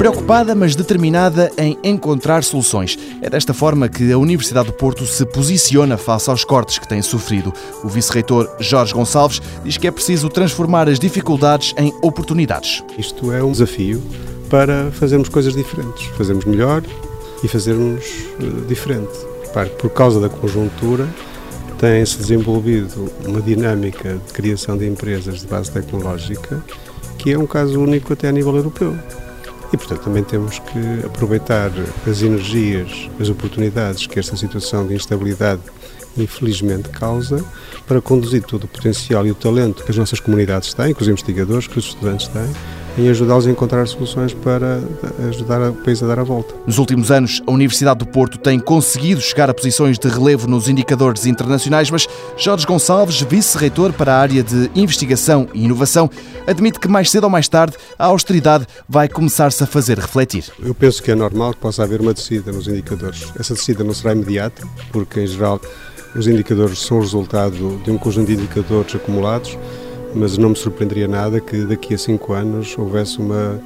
Preocupada, mas determinada em encontrar soluções. É desta forma que a Universidade do Porto se posiciona face aos cortes que tem sofrido. O vice-reitor Jorge Gonçalves diz que é preciso transformar as dificuldades em oportunidades. Isto é um desafio para fazermos coisas diferentes, fazermos melhor e fazermos eh, diferente. Por causa da conjuntura, tem-se desenvolvido uma dinâmica de criação de empresas de base tecnológica que é um caso único até a nível europeu. E, portanto, também temos que aproveitar as energias, as oportunidades que esta situação de instabilidade infelizmente causa para conduzir todo o potencial e o talento que as nossas comunidades têm, que os investigadores, que os estudantes têm, em ajudá-los a encontrar soluções para ajudar o país a dar a volta. Nos últimos anos, a Universidade do Porto tem conseguido chegar a posições de relevo nos indicadores internacionais, mas Jorge Gonçalves, vice-reitor para a área de investigação e inovação, admite que mais cedo ou mais tarde a austeridade vai começar-se a fazer refletir. Eu penso que é normal que possa haver uma descida nos indicadores. Essa descida não será imediata, porque em geral os indicadores são o resultado de um conjunto de indicadores acumulados mas não me surpreenderia nada que daqui a cinco anos houvesse uma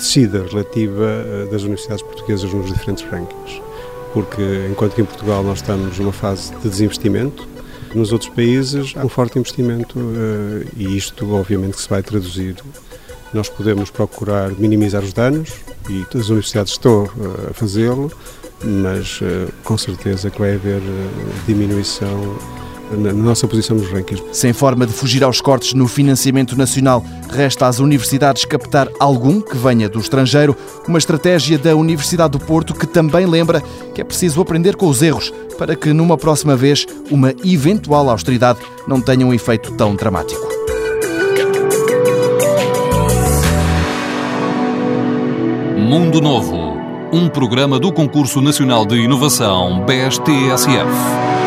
descida relativa eh, das universidades portuguesas nos diferentes rankings. Porque enquanto que em Portugal nós estamos numa fase de desinvestimento, nos outros países há um forte investimento eh, e isto obviamente que se vai traduzir. Nós podemos procurar minimizar os danos e as universidades estão eh, a fazê-lo, mas com certeza que vai haver diminuição na nossa posição nos rankings. Sem forma de fugir aos cortes no financiamento nacional, resta às universidades captar algum que venha do estrangeiro, uma estratégia da Universidade do Porto que também lembra que é preciso aprender com os erros para que numa próxima vez uma eventual austeridade não tenha um efeito tão dramático. Mundo Novo, um programa do Concurso Nacional de Inovação BSTSF.